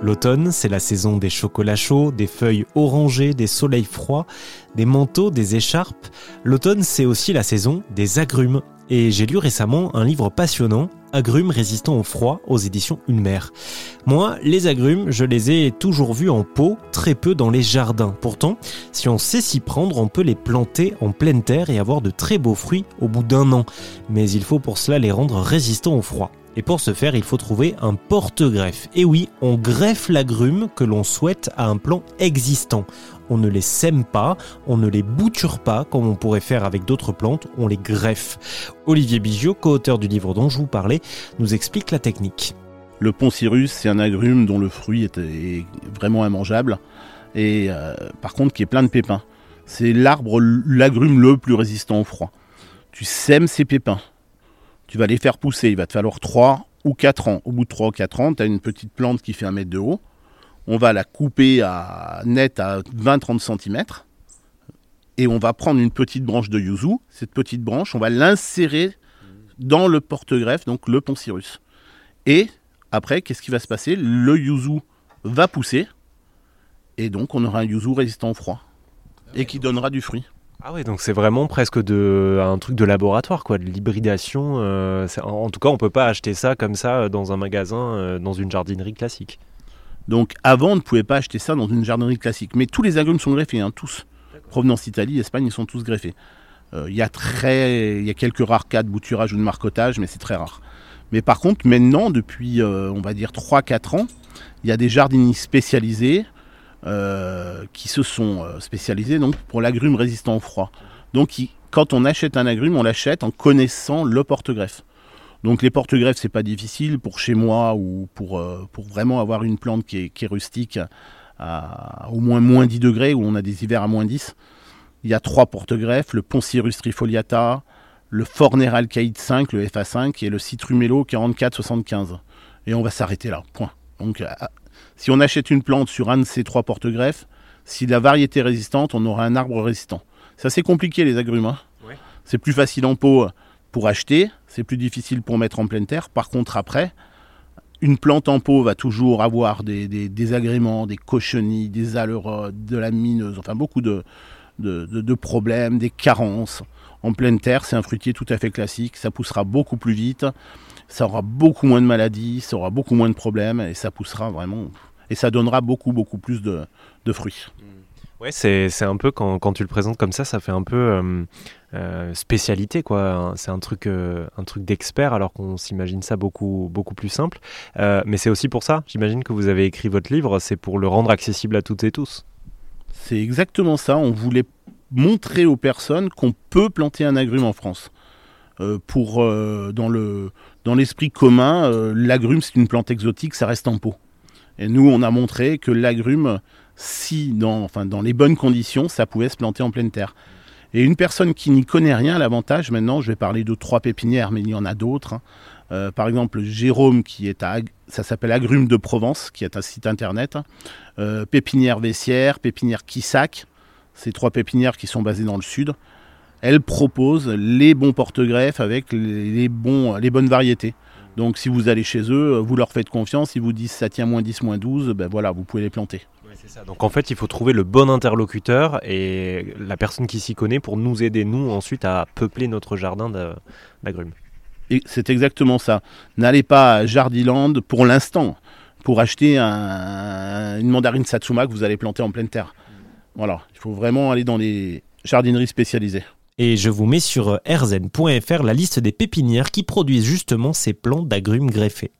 L'automne, c'est la saison des chocolats chauds, des feuilles orangées, des soleils froids, des manteaux, des écharpes. L'automne, c'est aussi la saison des agrumes. Et j'ai lu récemment un livre passionnant, Agrumes résistants au froid, aux éditions Ulmer. Moi, les agrumes, je les ai toujours vus en pot, très peu dans les jardins. Pourtant, si on sait s'y prendre, on peut les planter en pleine terre et avoir de très beaux fruits au bout d'un an. Mais il faut pour cela les rendre résistants au froid. Et pour ce faire, il faut trouver un porte-greffe. Et oui, on greffe l'agrume que l'on souhaite à un plan existant. On ne les sème pas, on ne les bouture pas comme on pourrait faire avec d'autres plantes, on les greffe. Olivier Bigiot, co-auteur du livre dont je vous parlais, nous explique la technique. Le poncirus, c'est un agrume dont le fruit est, vraiment immangeable et euh, par contre qui est plein de pépins. C'est l'arbre, l'agrume le plus résistant au froid. Tu sèmes ces pépins, tu vas les faire pousser. Il va te falloir 3 ou 4 ans. Au bout de 3 ou 4 ans, tu as une petite plante qui fait un mètre de haut. On va la couper à net à 20-30 cm. Et on va prendre une petite branche de yuzu. Cette petite branche, on va l'insérer dans le porte-greffe, donc le poncirus. Et après, qu'est-ce qui va se passer? Le yuzu va pousser. Et donc, on aura un yuzu résistant au froid. Et qui donnera du fruit. Ah oui, donc c'est vraiment presque de, un truc de laboratoire, quoi, de l'hybridation. Euh, en, tout cas, on peut pas acheter ça comme ça euh, dans un magasin, euh, dans une jardinerie classique. Donc avant, on ne pouvait pas acheter ça dans une jardinerie classique. Mais tous les agrumes sont greffés, hein, tous. Provenance Italie, Espagne, ils sont tous greffés. Il y, a très, y a quelques rares cas de bouturage ou de marcotage, mais c'est très rare. Mais par contre, maintenant, depuis, on va dire 3-4 ans, il y a des jardiniers spécialisés euh, qui se sont euh, spécialisés donc, pour l'agrume résistant au froid. Donc quand on achète un agrume, on l'achète en connaissant le porte-greffe. Donc les porte-greffes, c'est pas difficile pour chez moi ou pour, euh, pour vraiment avoir une plante qui est, rustique à au moins moins 10 degrés, où on a des hivers à moins 10. Il y a trois porte-greffes, le Poncirus trifoliata, le Forner Alcaïde 5, le FA5, et le Citrumello 4475. Et on va s'arrêter là, point. Donc si on achète une plante sur un de ces trois porte-greffes, si la variété est résistante, on aura un arbre résistant. C'est assez compliqué les agrumes. Hein. C'est plus facile en pot pour acheter, c'est plus difficile pour mettre en pleine terre. Par contre, après, une plante en pot va toujours avoir des, des, agréments, des cochenilles, des alerodes, de la mineuse, enfin beaucoup de, de, problèmes, des carences. En pleine terre, c'est un fruitier tout à fait classique, ça poussera beaucoup plus vite, ça aura beaucoup moins de maladies, ça aura beaucoup moins de problèmes et ça poussera vraiment. Et ça donnera beaucoup, beaucoup plus de, fruits. Mmh. Ouais, c'est, un peu quand, quand, tu le présentes comme ça, ça fait un peu euh, euh, spécialité quoi. C'est un truc euh, un truc d'expert alors qu'on s'imagine ça beaucoup beaucoup plus simple. mais c'est aussi pour ça, j'imagine que vous avez écrit votre livre, c'est pour le rendre accessible à toutes et tous. C'est exactement ça. On voulait montrer aux personnes qu'on peut planter un agrume en France. pour dans le dans l'esprit commun, l'agrume c'est une plante exotique, ça reste en pot. Et nous, on a montré que l'agrume, si dans, enfin, dans les bonnes conditions, ça pouvait se planter en pleine terre. Et une personne qui n'y connaît rien, l'avantage, maintenant, je vais parler de trois pépinières, mais il y en a d'autres. Hein. Euh, par exemple, Jérôme, qui est à, ça s'appelle Agrume de Provence, qui est un site internet. Hein. Euh, pépinière Vessière, pépinière Quissac, ces trois pépinières qui sont basées dans le sud. Elles proposent les bons porte-greffes avec les, bons, les bonnes variétés. Donc si vous allez chez eux, vous leur faites confiance, ils vous disent ça tient moins 10, moins 12, ben voilà, vous pouvez les planter. Donc en fait, il faut trouver le bon interlocuteur et la personne qui s'y connaît pour nous aider, nous, ensuite à peupler notre jardin d'agrumes. C'est exactement ça. N'allez pas à Jardiland pour l'instant pour acheter une mandarine Satsuma que vous allez planter en pleine terre. Voilà, il faut vraiment aller dans les jardineries spécialisées. Et je vous mets sur rzn.fr la liste des pépinières qui produisent justement ces plants d'agrumes greffés.